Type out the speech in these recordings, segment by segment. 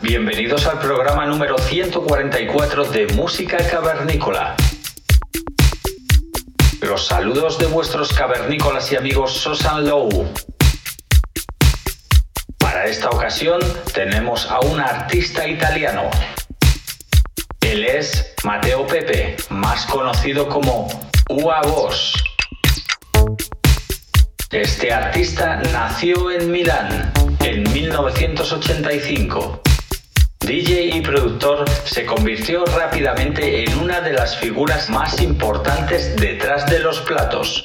Bienvenidos al programa número 144 de Música Cavernícola. Los saludos de vuestros cavernícolas y amigos Sosan Low. Para esta ocasión tenemos a un artista italiano. Él es Matteo Pepe, más conocido como Ua. Este artista nació en Milán en 1985 DJ y productor, se convirtió rápidamente en una de las figuras más importantes detrás de los platos.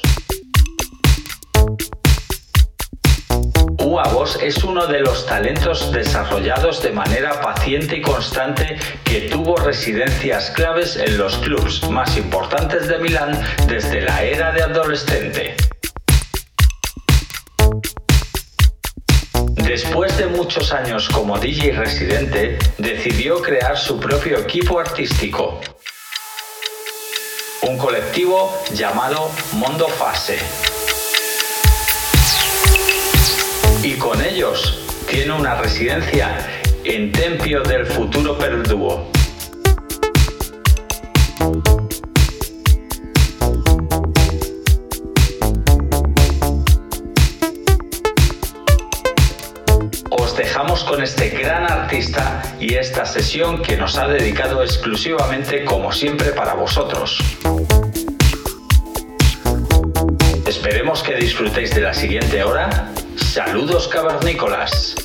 Uavos es uno de los talentos desarrollados de manera paciente y constante que tuvo residencias claves en los clubs más importantes de Milán desde la era de adolescente. Después de muchos años como DJ residente, decidió crear su propio equipo artístico, un colectivo llamado Mondo Fase. Y con ellos tiene una residencia en Tempio del Futuro Perduo. Dejamos con este gran artista y esta sesión que nos ha dedicado exclusivamente como siempre para vosotros. Esperemos que disfrutéis de la siguiente hora. Saludos cavernícolas.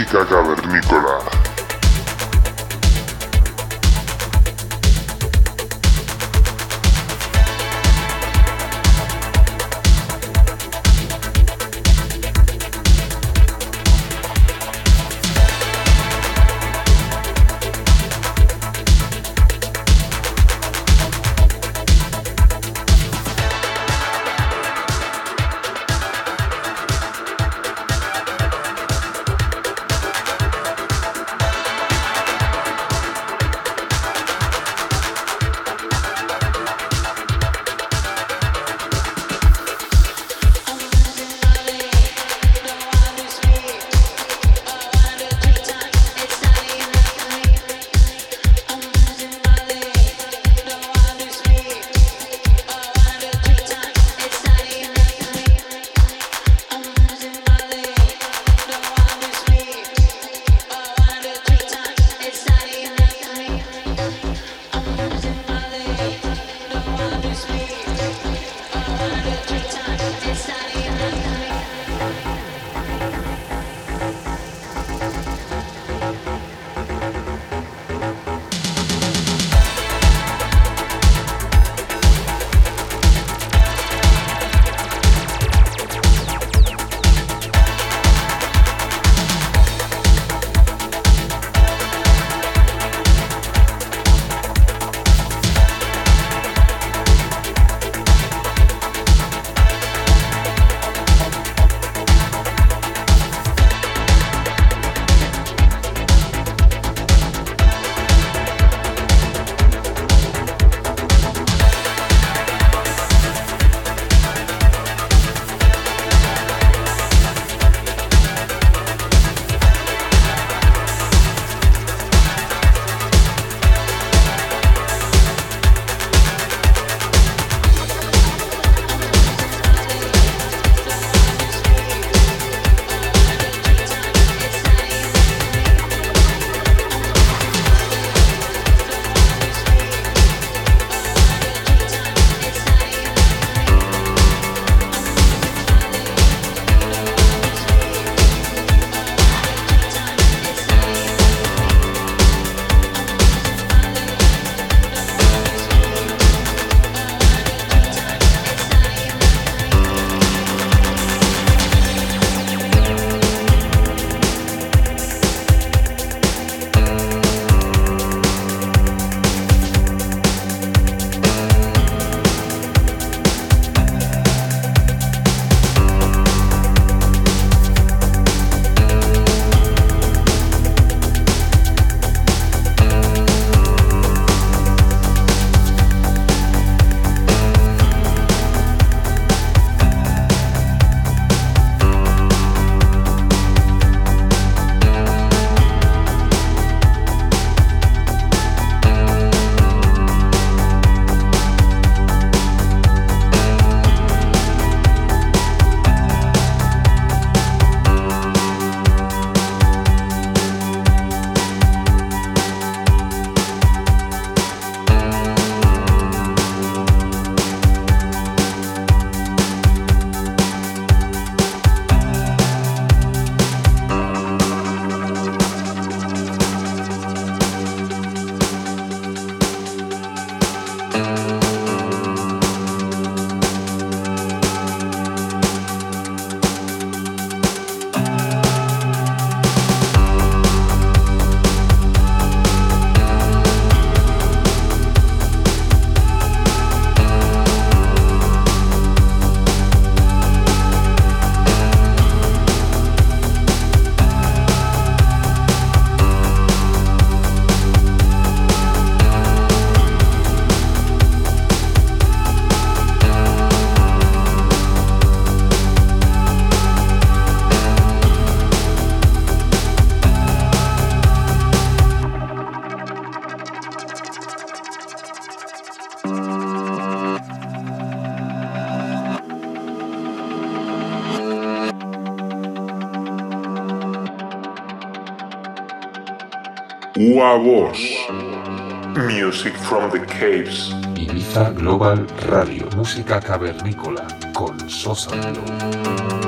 Música cavernícola. Voz. Music from the Caves. Ibiza Global Radio, música cavernícola con Sosa Glow.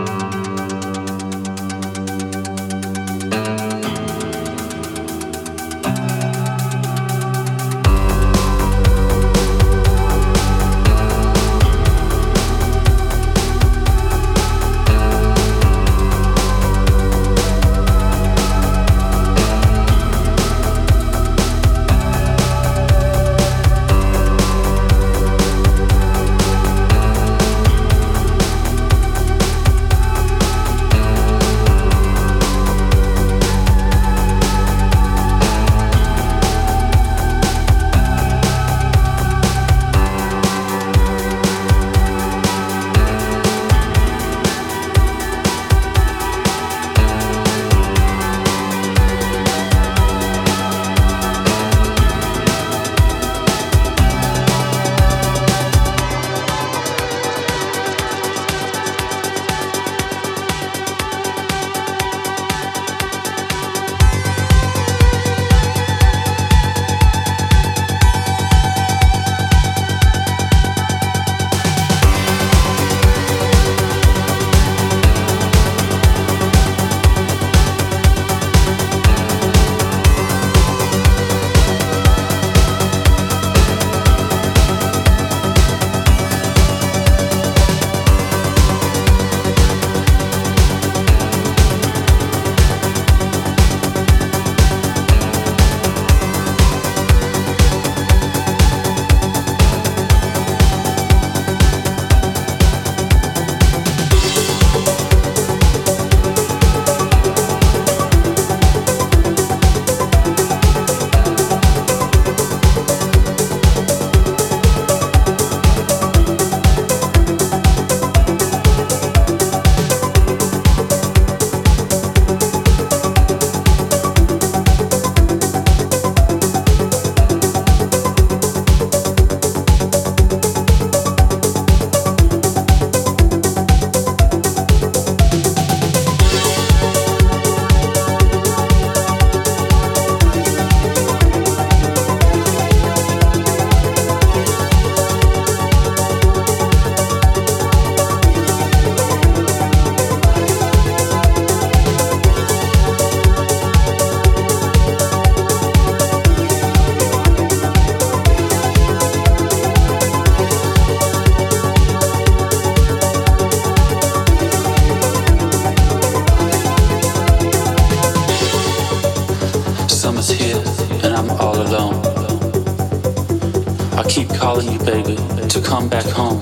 come back home.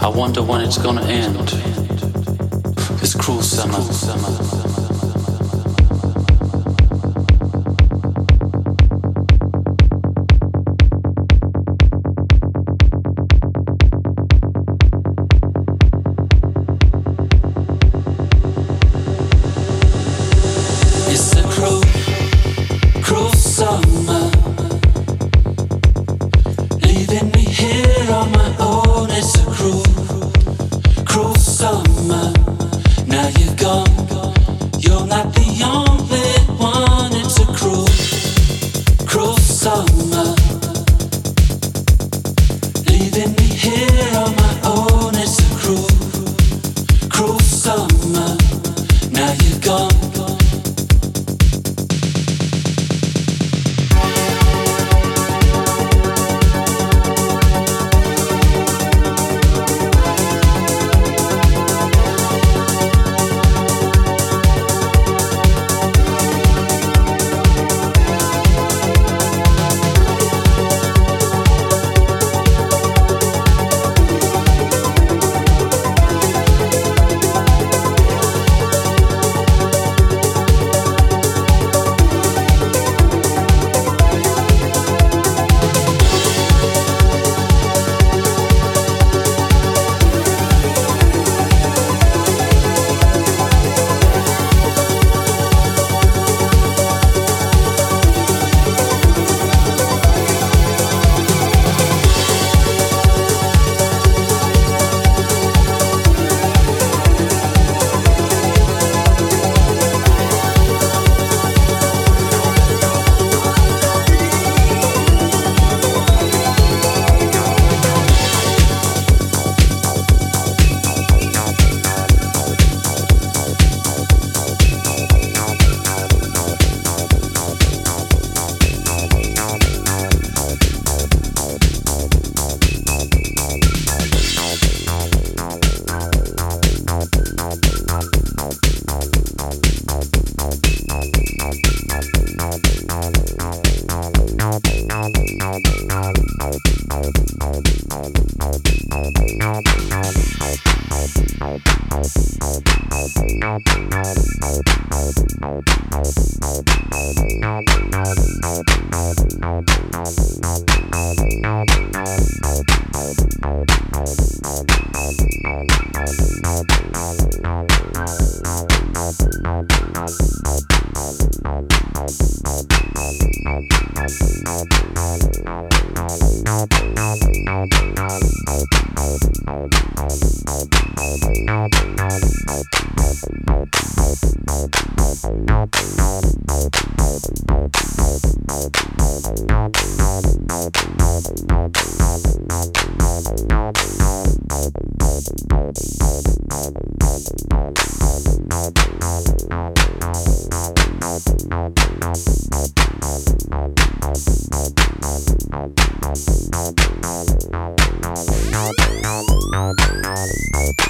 I wonder when it's gonna end. This cruel summer.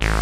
Yeah.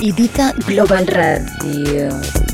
Ibiza Global Radio.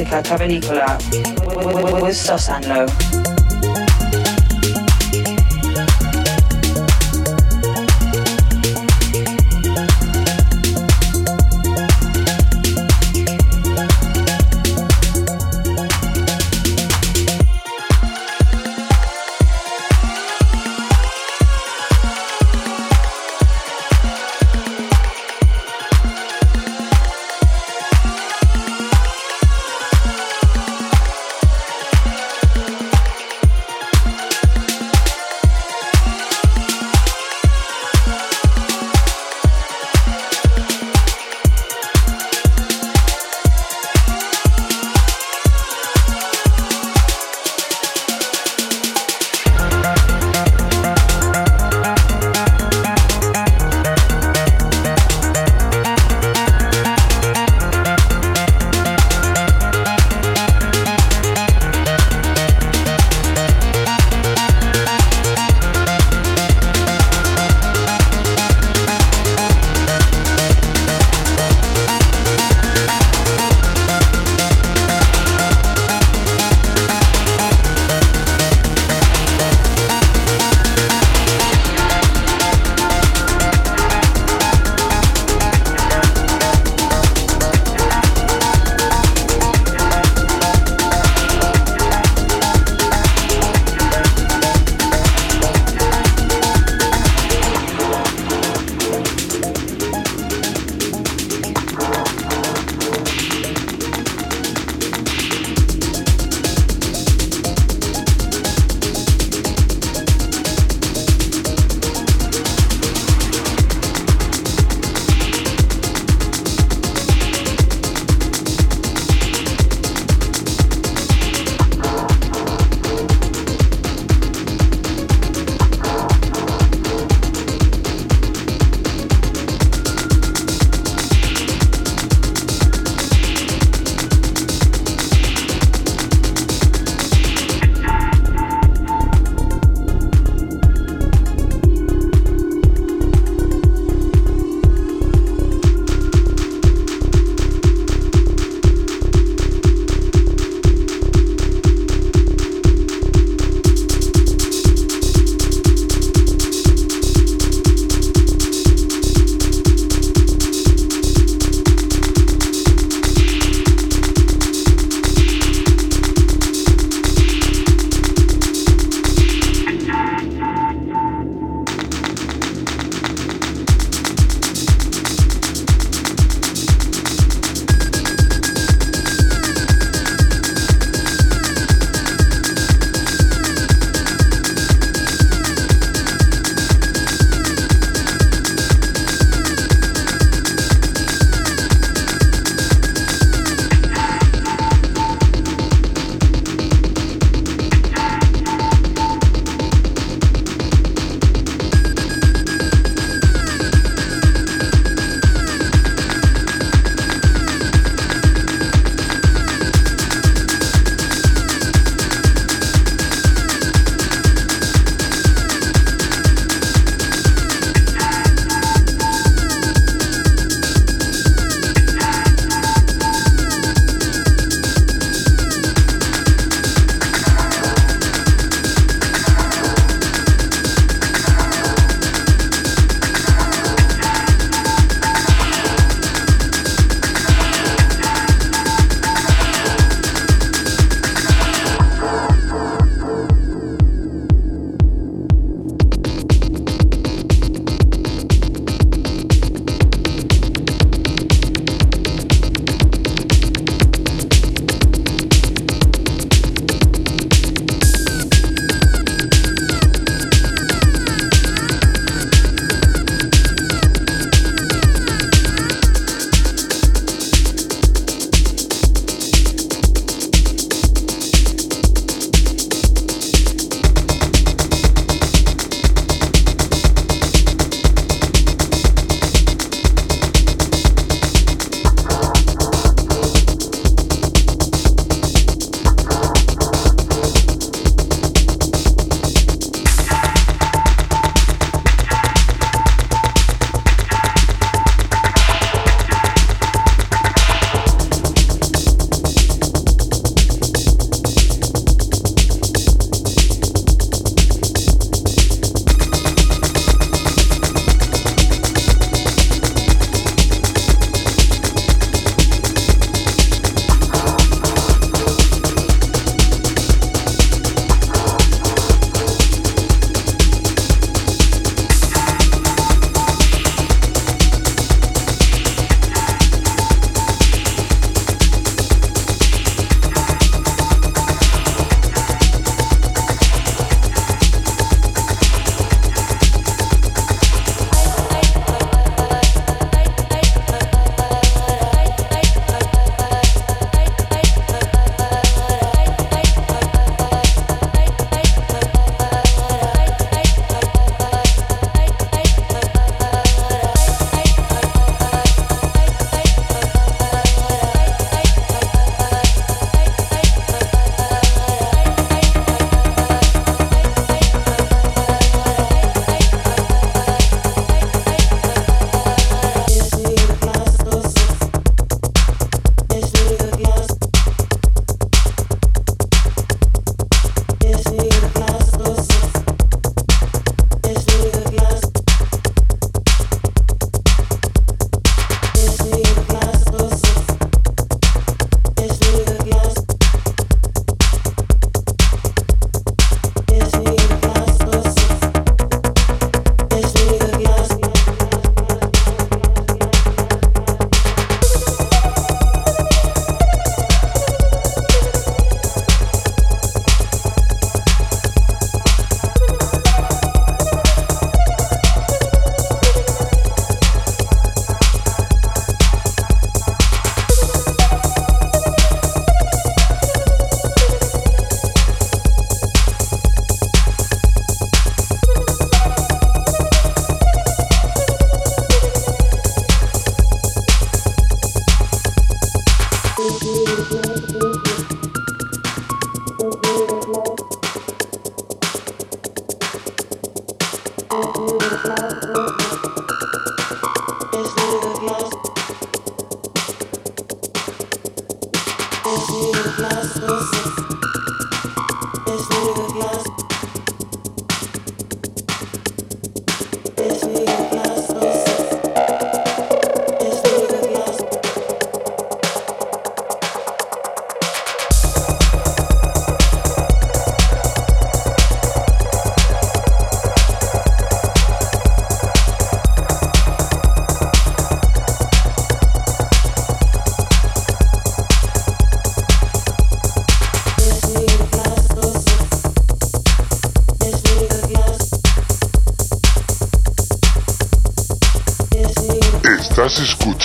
Musica Cavernicola with Sosanlo.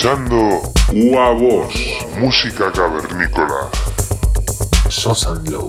Escuchando UA música cavernícola. Sosan Low.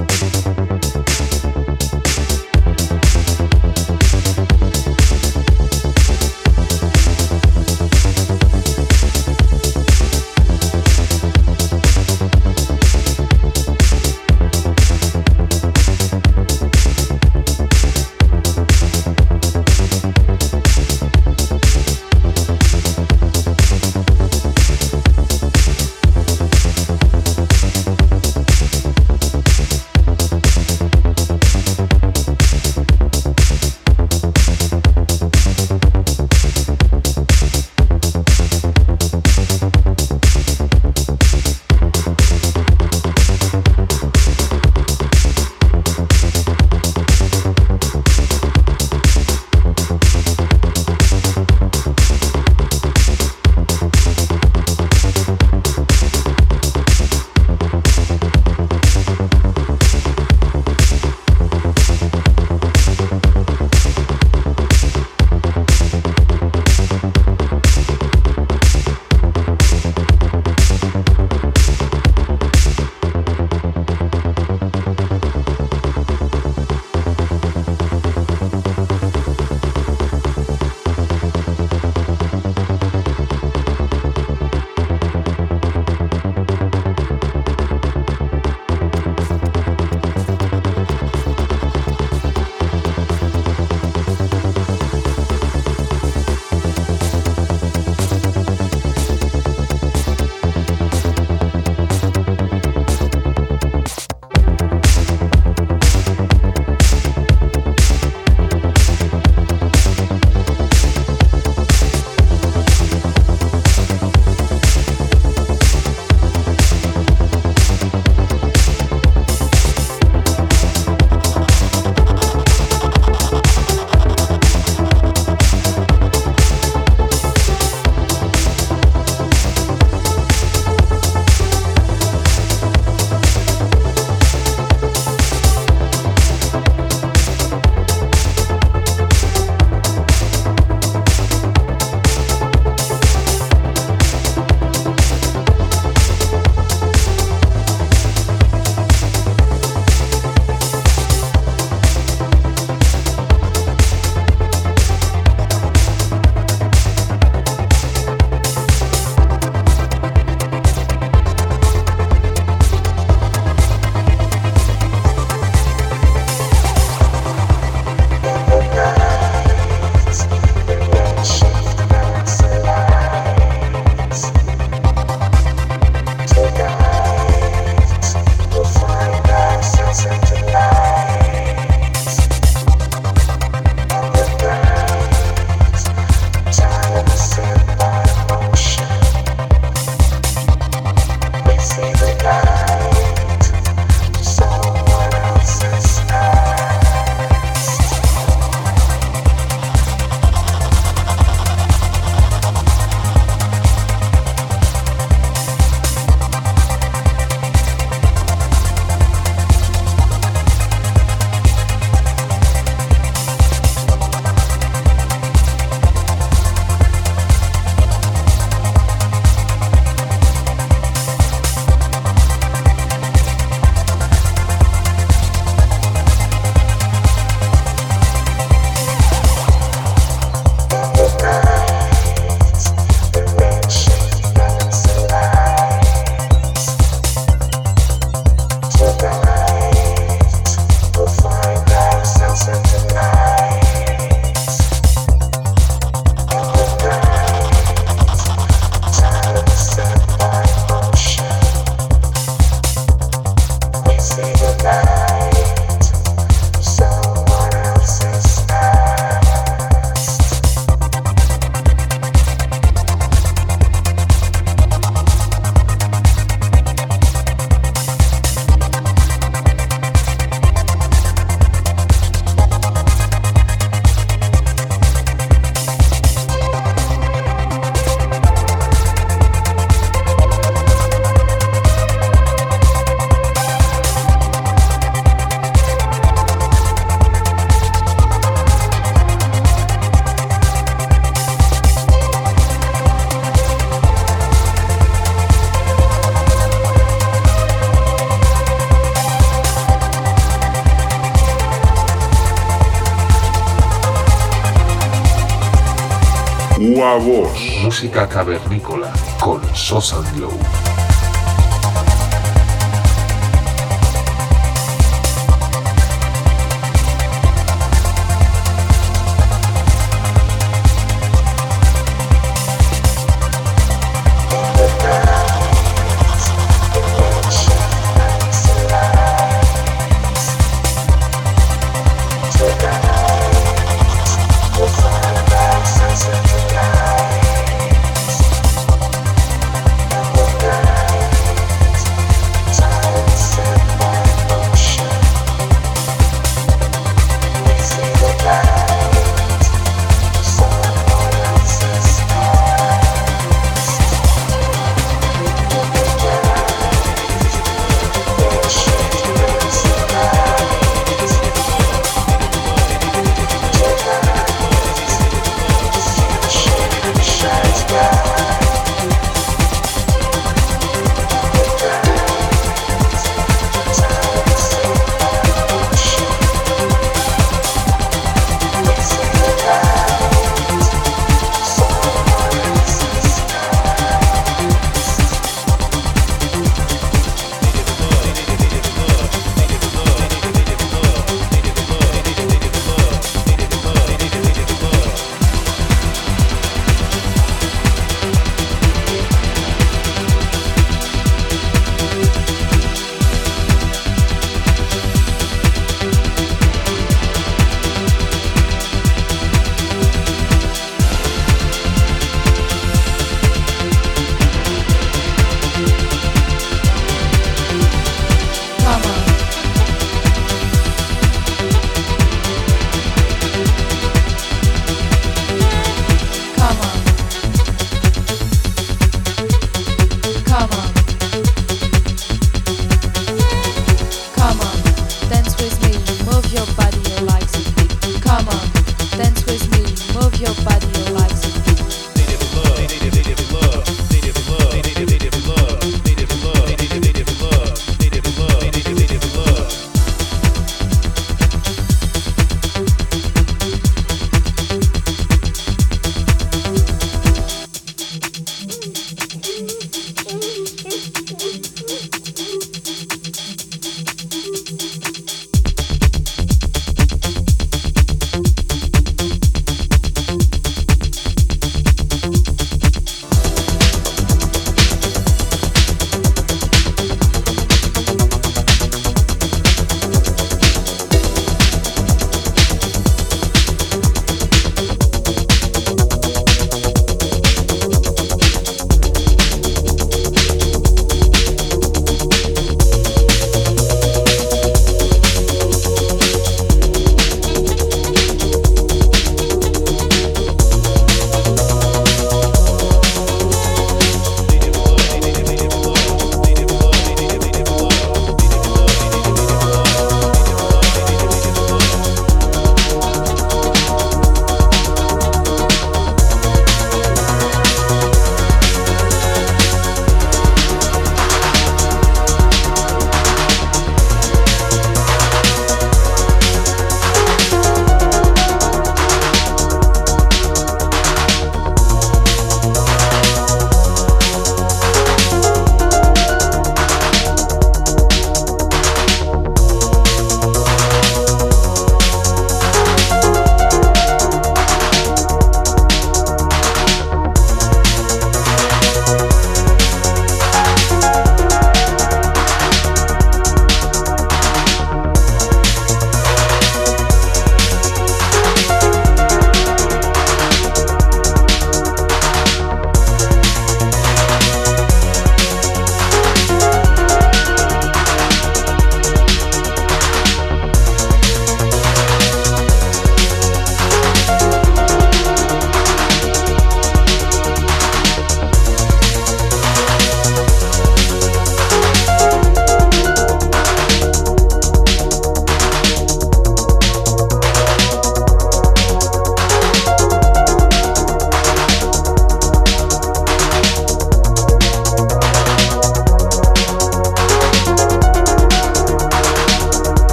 Música cavernícola con Sosan Glow.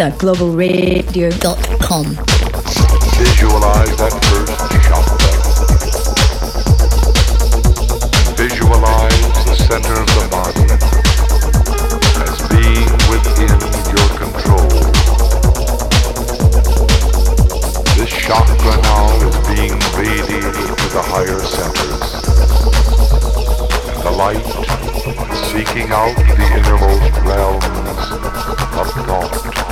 ibizaglobalradio.com. Visualize that first chakra. Visualize the center of the body as being within your control. This chakra now is being radiated to the higher centers. And the light seeking out the innermost realms of thought.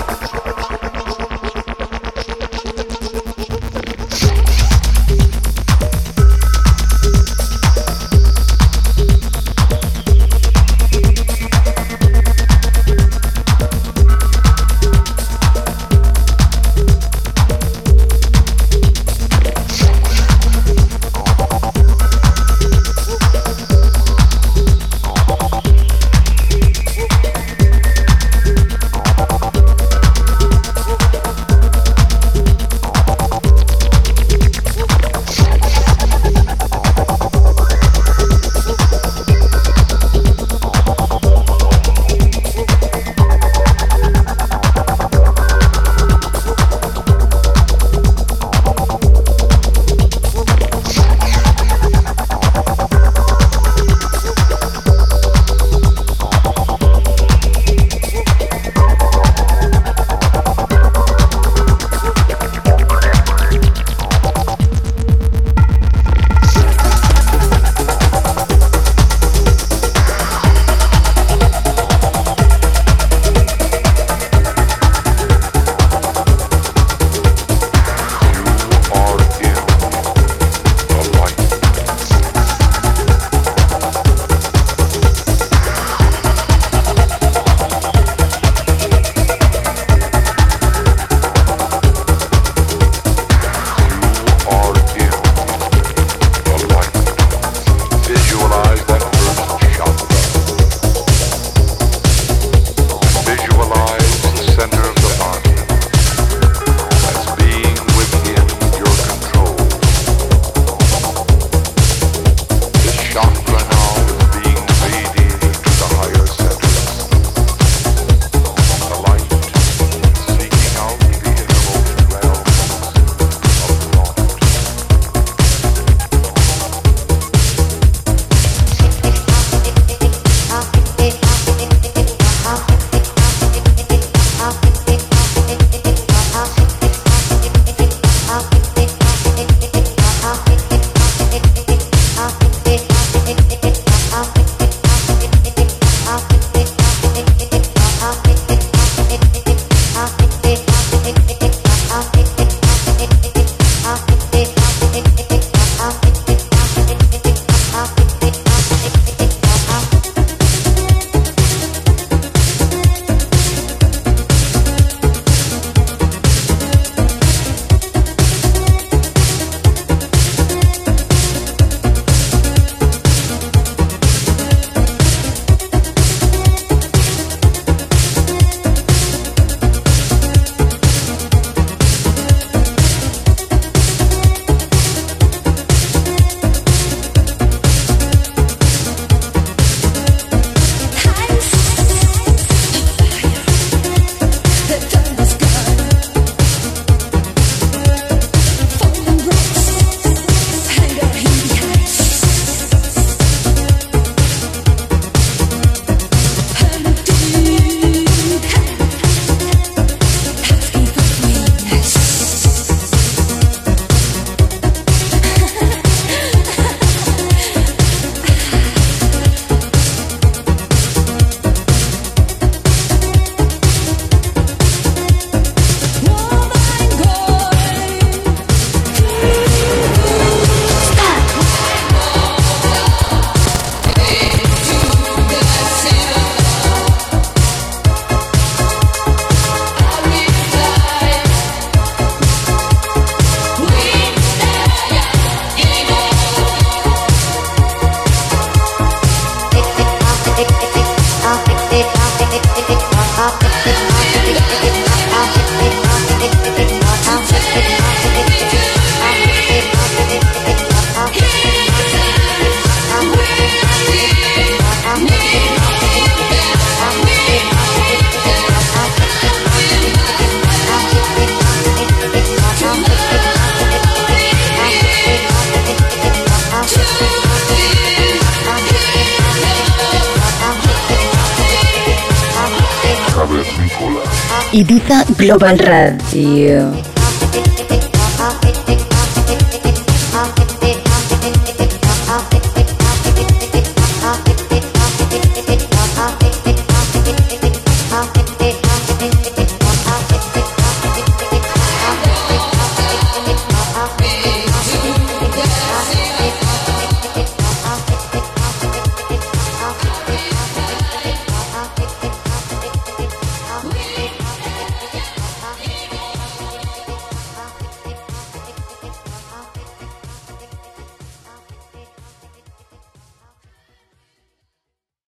Urban Radio.